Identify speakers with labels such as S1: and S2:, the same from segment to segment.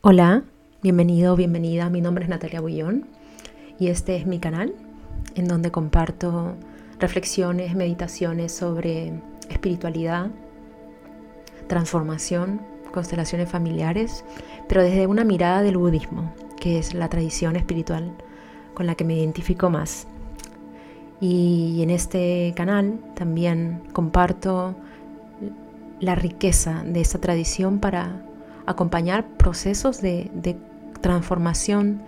S1: Hola, bienvenido, bienvenida. Mi nombre es Natalia Bullón y este es mi canal en donde comparto reflexiones, meditaciones sobre espiritualidad, transformación, constelaciones familiares, pero desde una mirada del budismo, que es la tradición espiritual con la que me identifico más. Y en este canal también comparto la riqueza de esta tradición para acompañar procesos de, transformación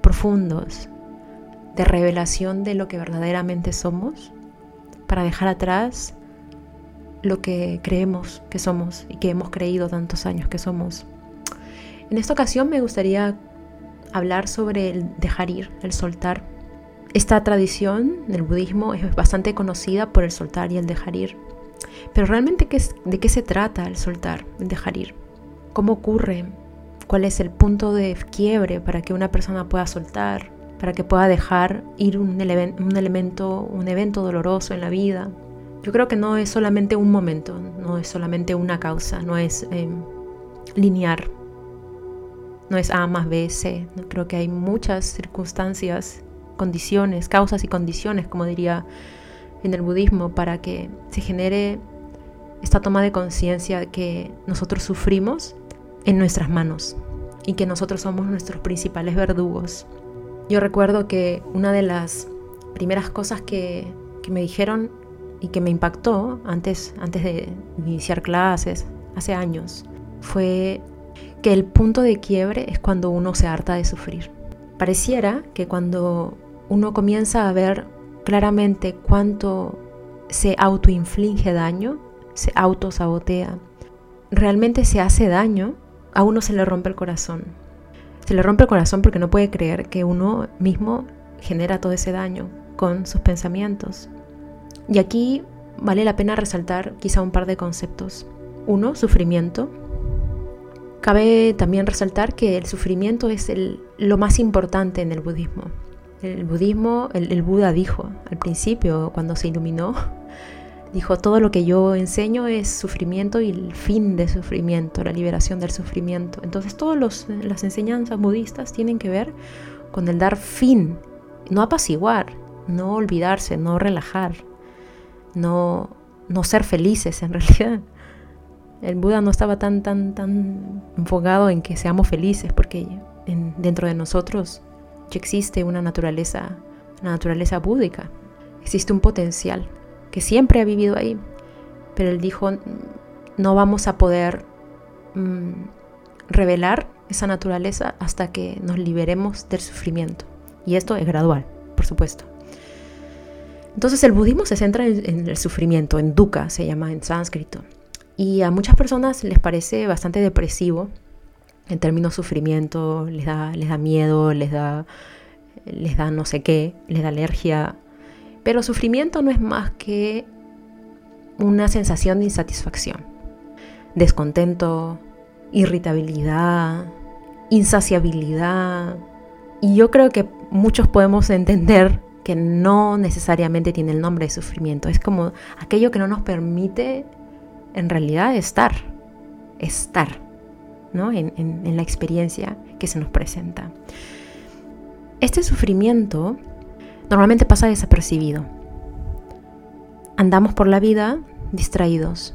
S1: profundos, de revelación de lo que verdaderamente somos, para dejar atrás lo que creemos que somos y que hemos creído tantos años que somos. En esta ocasión me gustaría hablar sobre el dejar ir, el soltar. Esta tradición del budismo es bastante conocida por el soltar y el dejar ir. Pero realmente, ¿de qué se trata el soltar, el dejar ir? ¿Cómo ocurre? ¿Cuál es el punto de quiebre para que una persona pueda soltar? Para que pueda dejar ir un, elemento, un evento doloroso en la vida. Yo creo que no es solamente un momento, no es solamente una causa, no es em, lineal, no es A más B, C. Creo que hay muchas circunstancias, condiciones, causas y condiciones, como diría en el budismo, para que se genere esta toma de conciencia que nosotros sufrimos en nuestras manos y que nosotros somos nuestros principales verdugos. Yo recuerdo que una de las primeras cosas que, que me dijeron y que me impactó antes, antes de iniciar clases, hace años, fue que el punto de quiebre es cuando uno se harta de sufrir. Pareciera que cuando uno comienza a ver claramente cuánto se autoinflige daño, se autosabotea, realmente se hace daño, a uno se le rompe el corazón. Se le rompe el corazón porque no puede creer que uno mismo genera todo ese daño con sus pensamientos. Y aquí vale la pena resaltar quizá un par de conceptos. Uno, sufrimiento, Cabe también resaltar que el sufrimiento es lo más importante en el budismo. El budismo, el, Buda dijo al principio, cuando se iluminó, dijo, todo lo que yo enseño es sufrimiento y el fin de sufrimiento, la liberación del sufrimiento. Entonces todas las enseñanzas budistas tienen que ver con el dar fin, no apaciguar, no olvidarse, no relajar, no, no ser felices en realidad. El Buda no estaba tan, tan, tan enfocado en que seamos felices, porque dentro de nosotros ya existe una naturaleza, una naturaleza búdica, existe un potencial que siempre ha vivido ahí, pero él dijo, no vamos a poder mm, revelar esa naturaleza hasta que nos liberemos del sufrimiento. Y esto es gradual, por supuesto. Entonces el budismo se centra en, el sufrimiento, en dukkha se llama en sánscrito. Y a muchas personas les parece bastante depresivo en términos sufrimiento, les da, les da miedo, les da, les da no sé qué, les da alergia. Pero sufrimiento no es más que una sensación de insatisfacción, descontento, irritabilidad, insaciabilidad. Y yo creo que muchos podemos entender que no necesariamente tiene el nombre de sufrimiento. Es como aquello que no nos permite en realidad estar, estar, ¿no? En, en, la experiencia que se nos presenta. Este sufrimiento normalmente pasa desapercibido. Andamos por la vida distraídos,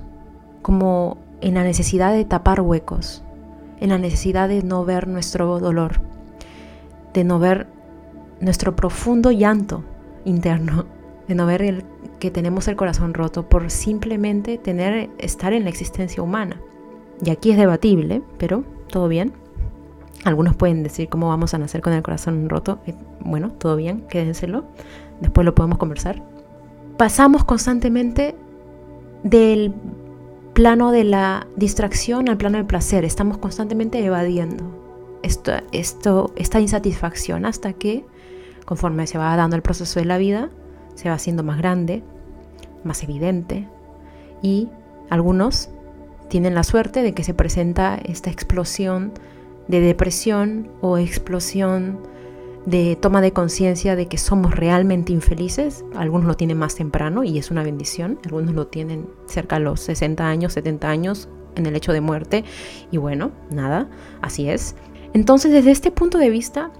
S1: como en la necesidad de tapar huecos, en la necesidad de no ver nuestro dolor, de no ver nuestro profundo llanto interno, de no ver el que tenemos el corazón roto por simplemente tener, estar en la existencia humana. Y aquí es debatible, pero todo bien. Algunos pueden decir cómo vamos a nacer con el corazón roto. Eh, bueno, todo bien, quédenselo. Después lo podemos conversar. Pasamos constantemente del plano de la distracción al plano del placer. Estamos constantemente evadiendo esto, esta insatisfacción hasta que, conforme se va dando el proceso de la vida, se va haciendo más grande, más evidente y algunos tienen la suerte de que se presenta esta explosión de depresión o explosión de toma de conciencia de que somos realmente infelices. Algunos lo tienen más temprano y es una bendición. Algunos lo tienen cerca de los 60 años, 70 años, en el hecho de muerte. Y bueno, nada, así es. Entonces, desde este punto de vista,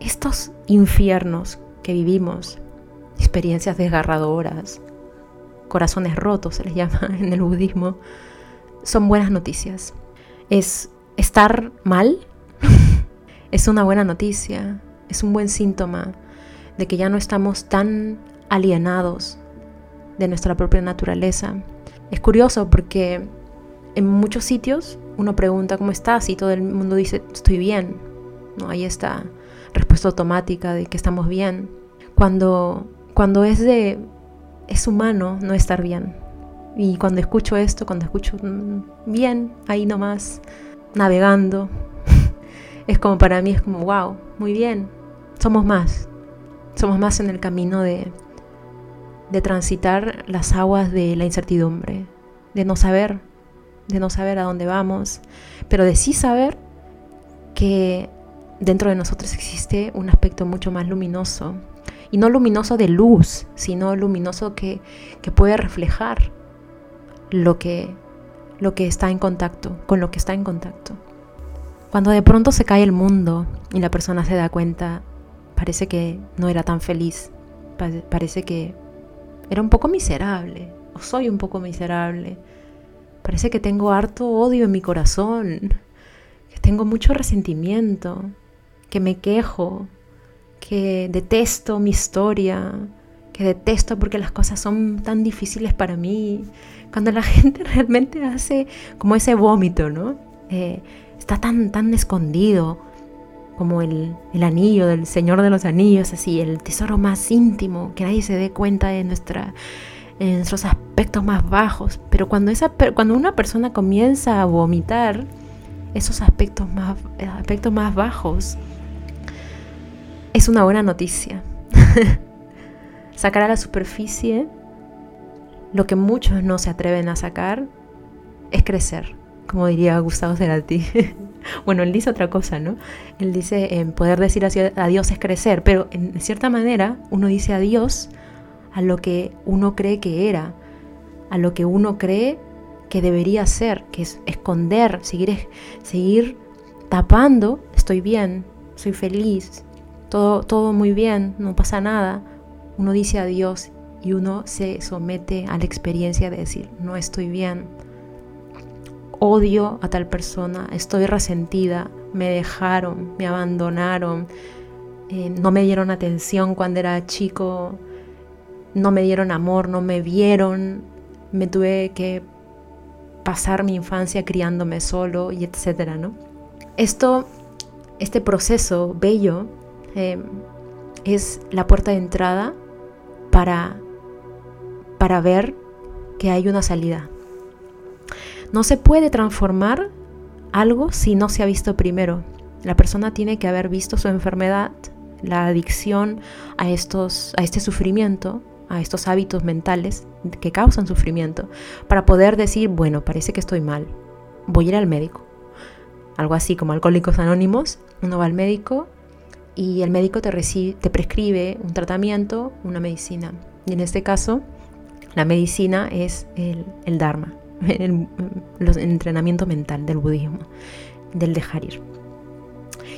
S1: estos infiernos que vivimos, experiencias desgarradoras, corazones rotos se les llama en el budismo, son buenas noticias. Es estar mal, es una buena noticia, es un buen síntoma de que ya no estamos tan alienados de nuestra propia naturaleza. Es curioso porque en muchos sitios uno pregunta cómo estás y todo el mundo dice estoy bien. No hay esta respuesta automática de que estamos bien. Cuando, cuando es de es humano no estar bien. Y cuando escucho esto, cuando escucho mm, bien, ahí nomás, navegando, es como para mí, es como, wow, muy bien, somos más. Somos más en el camino de, de transitar las aguas de la incertidumbre, de no saber, de no saber a dónde vamos, pero de sí saber que dentro de nosotros existe un aspecto mucho más luminoso, y no luminoso de luz, sino luminoso que, puede reflejar lo que, lo que está en contacto, con lo que está en contacto. Cuando de pronto se cae el mundo y la persona se da cuenta, parece que no era tan feliz, parece que era un poco miserable, o soy un poco miserable, parece que tengo harto odio en mi corazón, que tengo mucho resentimiento, que me quejo, que detesto mi historia, que detesto porque las cosas son tan difíciles para mí. Cuando la gente realmente hace como ese vómito, ¿no? Eh, está tan, tan escondido como el, el, anillo del Señor de los Anillos, así, el tesoro más íntimo, que nadie se dé cuenta de, nuestra, de nuestros aspectos más bajos. Pero cuando, esa, cuando una persona comienza a vomitar esos aspectos más, aspectos más bajos, es una buena noticia. sacar a la superficie lo que muchos no se atreven a sacar es crecer, como diría Gustavo Cerati. bueno, él dice otra cosa, ¿no? Él dice, poder decir adiós es crecer, pero en cierta manera uno dice adiós a lo que uno cree que era, a lo que uno cree que debería ser, que es esconder, seguir, seguir tapando, estoy bien, soy feliz, todo, muy bien, no pasa nada, uno dice adiós y uno se somete a la experiencia de decir, no estoy bien, odio a tal persona, estoy resentida, me dejaron, me abandonaron, eh, no me dieron atención cuando era chico, no me dieron amor, no me vieron, me tuve que pasar mi infancia criándome solo y etcétera, ¿no? Esto, este proceso bello Em, es la puerta de entrada para, para ver que hay una salida. No se puede transformar algo si no se ha visto primero. La persona tiene que haber visto su enfermedad, la adicción a, estos, a este sufrimiento, a estos hábitos mentales que causan sufrimiento, para poder decir, bueno, parece que estoy mal, voy a ir al médico. Algo así como Alcohólicos Anónimos, uno va al médico y el médico te, te prescribe un tratamiento, una medicina. Y en este caso, la medicina es el, Dharma, el, entrenamiento mental del budismo, del dejar ir.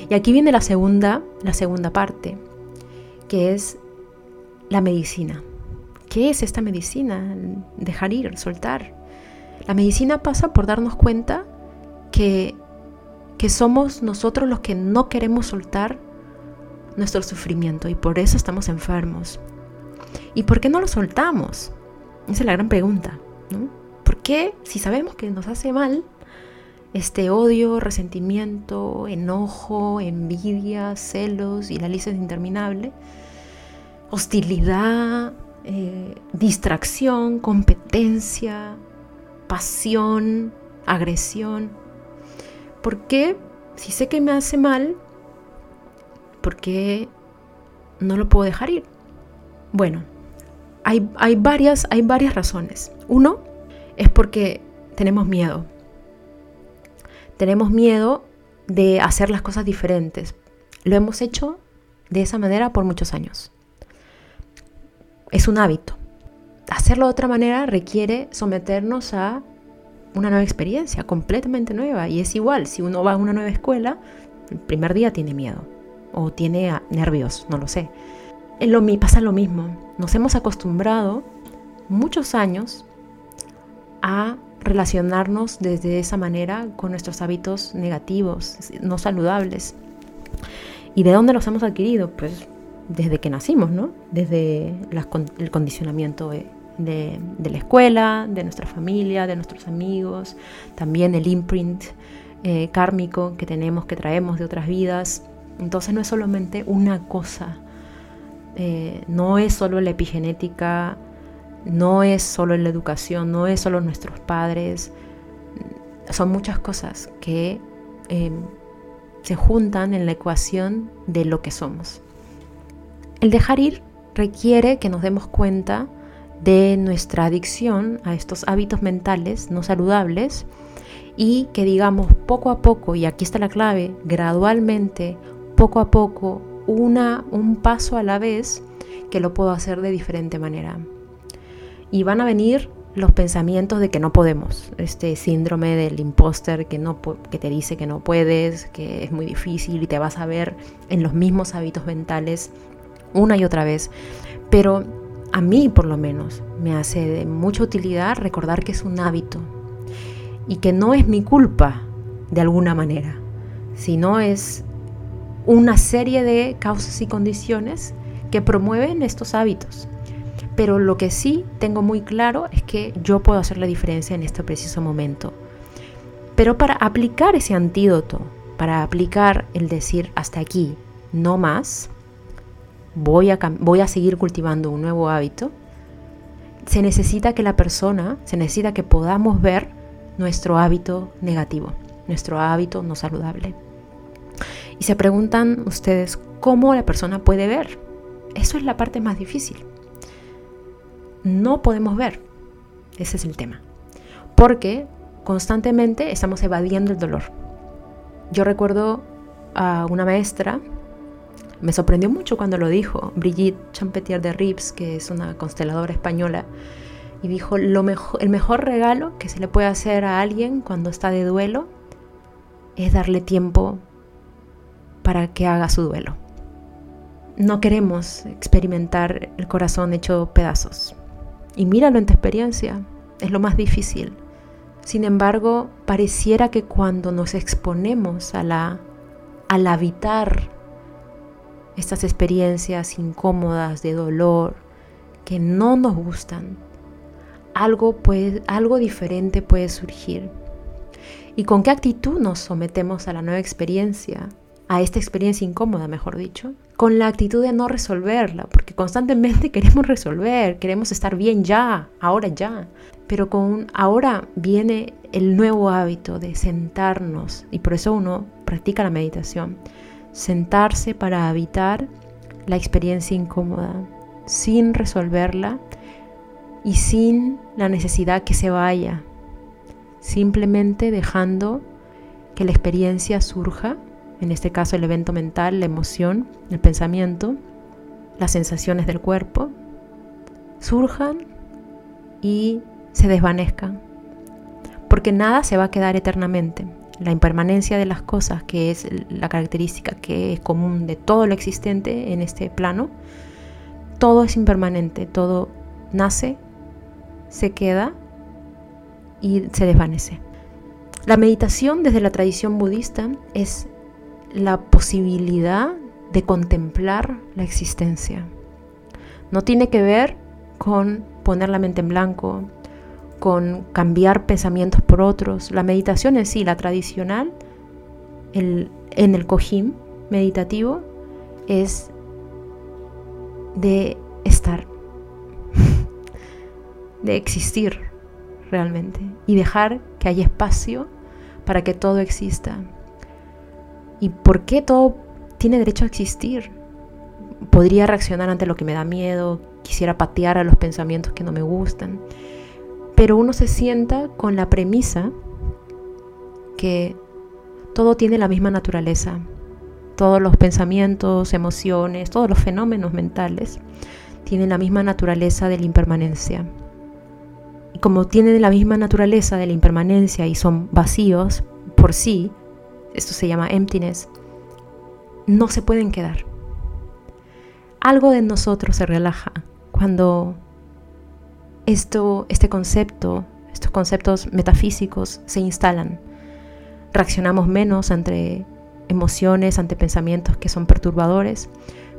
S1: Y aquí viene la segunda, la segunda parte, que es la medicina. ¿Qué es esta medicina? Dejar ir, soltar. La medicina pasa por darnos cuenta que, que somos nosotros los que no queremos soltar nuestro sufrimiento y por eso estamos enfermos. ¿Y por qué no lo soltamos? Esa es la gran pregunta. ¿no? ¿Por qué, si sabemos que nos hace mal, este odio, resentimiento, enojo, envidia, celos y la lista es interminable, hostilidad, eh, distracción, competencia, pasión, agresión? ¿Por qué, si sé que me hace mal, ¿por qué no lo puedo dejar ir? Bueno, hay, varias, hay varias razones. Uno es porque tenemos miedo. Tenemos miedo de hacer las cosas diferentes. Lo hemos hecho de esa manera por muchos años. Es un hábito. Hacerlo de otra manera requiere someternos a una nueva experiencia, completamente nueva. Y es igual, si uno va a una nueva escuela, el primer día tiene miedo o tiene nervios, no lo sé. Lo, pasa lo mismo. Nos hemos acostumbrado muchos años a relacionarnos desde esa manera con nuestros hábitos negativos, no saludables. ¿Y de dónde los hemos adquirido? Pues desde que nacimos, ¿no? Desde el condicionamiento de, la escuela, de nuestra familia, de nuestros amigos, también el imprint eh, kármico que tenemos, que traemos de otras vidas. Entonces no es solamente una cosa, eh, no es solo la epigenética, no es solo la educación, no es solo nuestros padres, son muchas cosas que em, se juntan en la ecuación de lo que somos. El dejar ir requiere que nos demos cuenta de nuestra adicción a estos hábitos mentales no saludables y que digamos poco a poco, y aquí está la clave, gradualmente, poco a poco, una, un paso a la vez, que lo puedo hacer de diferente manera. Y van a venir los pensamientos de que no podemos, este síndrome del imposter que, no, que te dice que no puedes, que es muy difícil y te vas a ver en los mismos hábitos mentales una y otra vez. Pero a mí por lo menos me hace de mucha utilidad recordar que es un hábito y que no es mi culpa de alguna manera, sino es una serie de causas y condiciones que promueven estos hábitos. Pero lo que sí tengo muy claro es que yo puedo hacer la diferencia en este preciso momento. Pero para aplicar ese antídoto, para aplicar el decir hasta aquí, no más, voy a, voy a seguir cultivando un nuevo hábito, se necesita que la persona, se necesita que podamos ver nuestro hábito negativo, nuestro hábito no saludable. Y se preguntan ustedes, ¿cómo la persona puede ver? Eso es la parte más difícil no podemos ver. Ese es el tema. Porque constantemente estamos evadiendo el dolor. Yo recuerdo a una maestra, me sorprendió mucho cuando lo dijo, Brigitte Champetier de Rips, que es una consteladora española, y dijo, lo mejor, el mejor regalo que se le puede hacer a alguien cuando está de duelo es darle tiempo para que haga su duelo. No queremos experimentar el corazón hecho pedazos. Y míralo en tu experiencia, es lo más difícil. Sin embargo, pareciera que cuando nos exponemos a la, al habitar estas experiencias incómodas de dolor que no nos gustan, algo, puede, algo diferente puede surgir. ¿Y con qué actitud nos sometemos a la nueva experiencia? A esta experiencia incómoda, mejor dicho con la actitud de no resolverla, porque constantemente queremos resolver, queremos estar bien ya, ahora ya. Pero con ahora viene el nuevo hábito de sentarnos, y por eso uno practica la meditación, sentarse para habitar la experiencia incómoda, sin resolverla y sin la necesidad que se vaya, simplemente dejando que la experiencia surja en este caso el evento mental, la emoción, el pensamiento, las sensaciones del cuerpo, surjan y se desvanezcan. Porque nada se va a quedar eternamente. La impermanencia de las cosas, que es la característica que es común de todo lo existente en este plano, todo es impermanente, todo nace, se queda y se desvanece. La meditación desde la tradición budista es la posibilidad de contemplar la existencia. No tiene que ver con poner la mente en blanco, con cambiar pensamientos por otros. La meditación en sí, la tradicional, en el Kojim meditativo, es de estar, de existir realmente y dejar que haya espacio para que todo exista, ¿Y por qué todo tiene derecho a existir? Podría reaccionar ante lo que me da miedo, quisiera patear a los pensamientos que no me gustan, pero uno se sienta con la premisa que todo tiene la misma naturaleza, todos los pensamientos, emociones, todos los fenómenos mentales tienen la misma naturaleza de la impermanencia. y como tienen la misma naturaleza de la impermanencia y son vacíos por sí, esto se llama emptiness, no se pueden quedar. Algo de nosotros se relaja cuando esto, este concepto, estos conceptos metafísicos se instalan. Reaccionamos menos ante emociones, ante pensamientos que son perturbadores,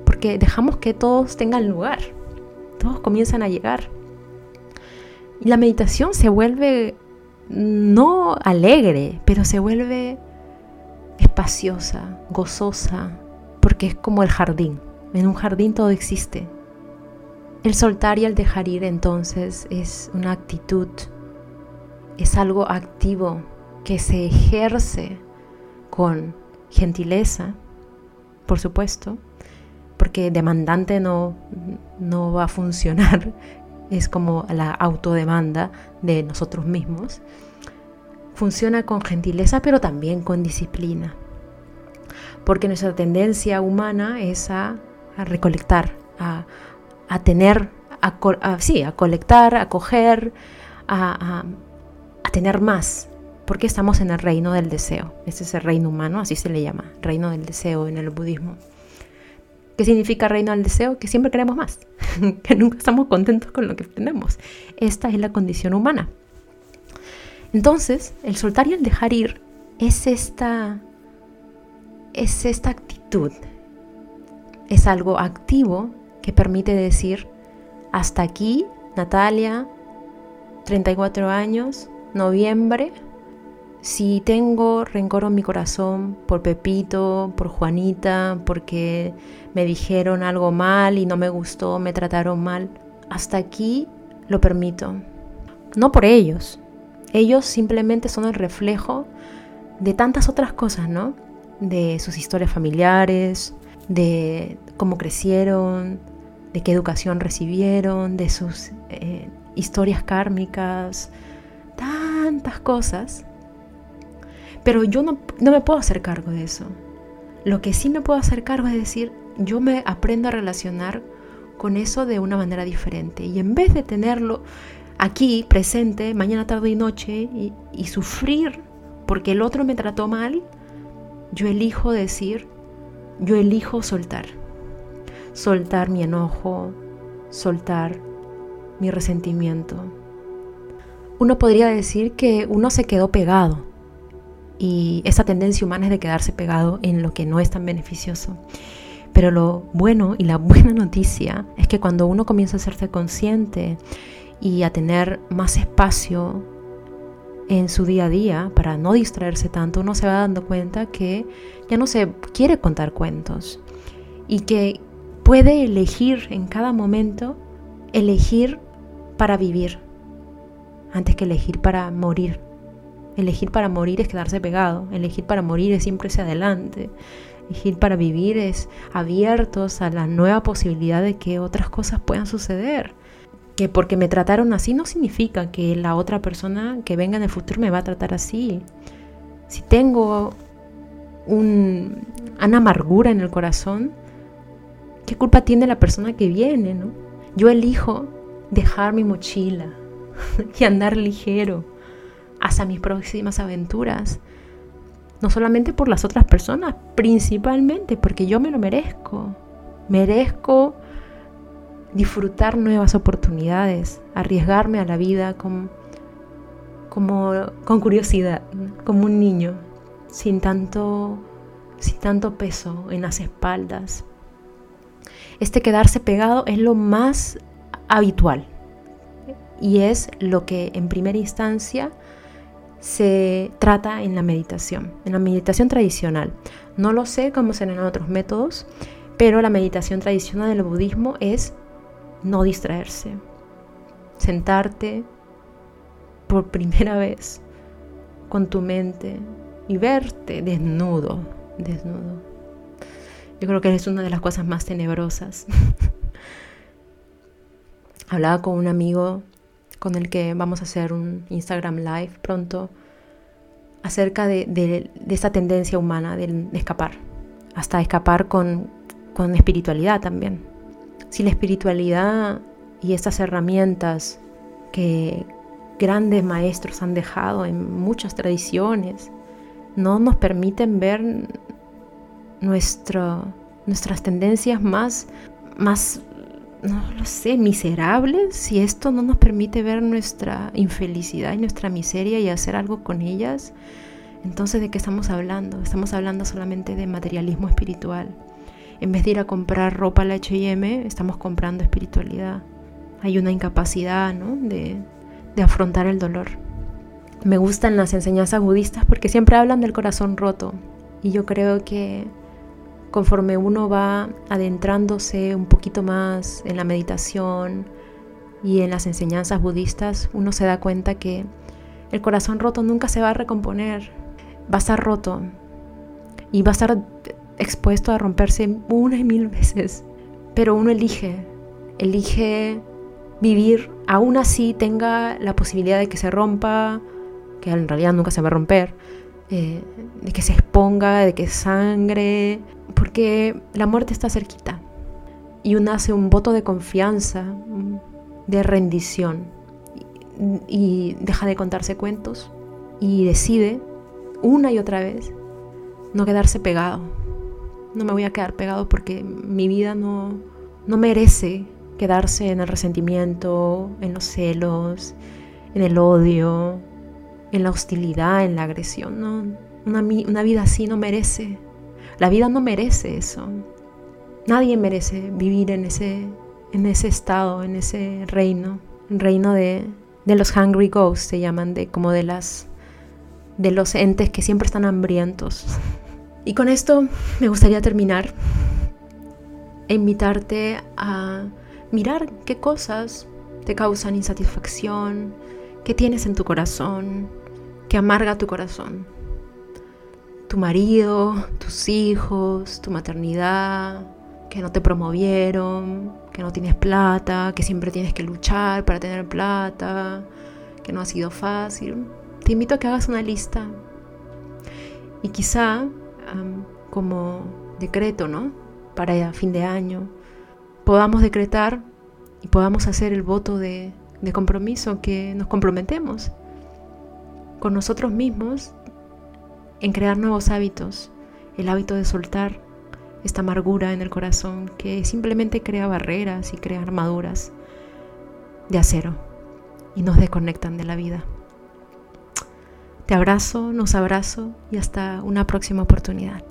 S1: porque dejamos que todos tengan lugar, todos comienzan a llegar. Y la meditación se vuelve no alegre, pero se vuelve espaciosa, gozosa, porque es como el jardín. En un jardín todo existe. El soltar y el dejar ir entonces es una actitud, es algo activo que se ejerce con gentileza, por supuesto, porque demandante no, no va a funcionar, es como la autodemanda de nosotros mismos. Funciona con gentileza, pero también con disciplina, porque nuestra tendencia humana es a, recolectar, a, tener, a, sí, a colectar, a coger, a, a tener más, porque estamos en el reino del deseo. Este es el reino humano, así se le llama, reino del deseo en el budismo. ¿Qué significa reino del deseo? Que siempre queremos más, que nunca estamos contentos con lo que tenemos. Esta es la condición humana. Entonces, el soltar y el dejar ir es esta, es esta actitud, es algo activo que permite decir, hasta aquí, Natalia, 34 años, noviembre, si tengo rencor en mi corazón por Pepito, por Juanita, porque me dijeron algo mal y no me gustó, me trataron mal, hasta aquí lo permito. No por ellos. Ellos simplemente son el reflejo de tantas otras cosas, ¿no? De sus historias familiares, de cómo crecieron, de qué educación recibieron, de sus eh, historias kármicas, tantas cosas pero yo no, me puedo hacer cargo de eso. Lo que sí me puedo hacer cargo es decir, yo me aprendo a relacionar con eso de una manera diferente. Y en vez de tenerlo aquí, presente, mañana, tarde y noche, y, sufrir porque el otro me trató mal, yo elijo decir, yo elijo soltar. Soltar mi enojo, soltar mi resentimiento. Uno podría decir que uno se quedó pegado y esa tendencia humana es de quedarse pegado en lo que no es tan beneficioso. Pero lo bueno y la buena noticia es que cuando uno comienza a hacerse consciente y a tener más espacio en su día a día para no distraerse tanto, uno se va dando cuenta que ya no se quiere contar cuentos y que puede elegir en cada momento, elegir para vivir antes que elegir para morir. Elegir para morir es quedarse pegado, elegir para morir es siempre hacia adelante, elegir para vivir es abiertos a la nueva posibilidad de que otras cosas puedan suceder. Que porque me trataron así no significa que la otra persona que venga en el futuro me va a tratar así. Si tengo un, una amargura en el corazón, ¿qué culpa tiene la persona que viene? ¿no? Yo elijo dejar mi mochila y andar ligero hasta mis próximas aventuras. No solamente por las otras personas, principalmente porque yo me lo merezco. Merezco disfrutar nuevas oportunidades, arriesgarme a la vida con, como, con curiosidad, como un niño, sin tanto, sin tanto peso en las espaldas. Este quedarse pegado es lo más habitual y es lo que en primera instancia se trata en la meditación, en la meditación tradicional. No lo sé cómo serán otros métodos, pero la meditación tradicional del budismo es no distraerse, sentarte por primera vez con tu mente y verte desnudo, desnudo. Yo creo que es una de las cosas más tenebrosas. Hablaba con un amigo con el que vamos a hacer un Instagram Live pronto, acerca de, esa tendencia humana de, escapar, hasta escapar con, con espiritualidad también. Si la espiritualidad y estas herramientas que grandes maestros han dejado en muchas tradiciones, no nos permiten ver nuestro, nuestras tendencias más, más, no lo sé, miserables, si esto no nos permite ver nuestra infelicidad y nuestra miseria y hacer algo con ellas, entonces ¿de qué estamos hablando? Estamos hablando solamente de materialismo espiritual. En vez de ir a comprar ropa a la HM, estamos comprando espiritualidad. Hay una incapacidad ¿no? de, de afrontar el dolor. Me gustan las enseñanzas budistas porque siempre hablan del corazón roto. Y yo creo que conforme uno va adentrándose un poquito más en la meditación y en las enseñanzas budistas, uno se da cuenta que el corazón roto nunca se va a recomponer, va a estar roto y va a estar expuesto a romperse una y mil veces. Pero uno elige, elige vivir, aún así tenga la posibilidad de que se rompa, que en realidad nunca se va a romper, eh, de que se exponga, de que sangre, porque la muerte está cerquita. Y uno hace un voto de confianza, de rendición, y deja de contarse cuentos y decide una y otra vez no quedarse pegado. No me voy a quedar pegado porque mi vida no, no merece quedarse en el resentimiento, en los celos, en el odio, en la hostilidad, en la agresión. No, una, vida así no merece. La vida no merece eso. Nadie merece vivir en ese, en ese estado, en ese reino. El reino de, de los hungry ghosts se llaman, de como de las de los entes que siempre están hambrientos. Y con esto me gustaría terminar e invitarte a mirar qué cosas te causan insatisfacción, qué tienes en tu corazón, qué amarga tu corazón. Tu marido, tus hijos, tu maternidad, que no te promovieron, que no tienes plata, que siempre tienes que luchar para tener plata, que no ha sido fácil. Te invito a que hagas una lista y quizá como decreto, ¿no? Para fin de año, podamos decretar y podamos hacer el voto de, de compromiso que nos comprometemos con nosotros mismos en crear nuevos hábitos, el hábito de soltar esta amargura en el corazón que simplemente crea barreras y crea armaduras de acero y nos desconectan de la vida. Te abrazo, nos abrazo y hasta una próxima oportunidad.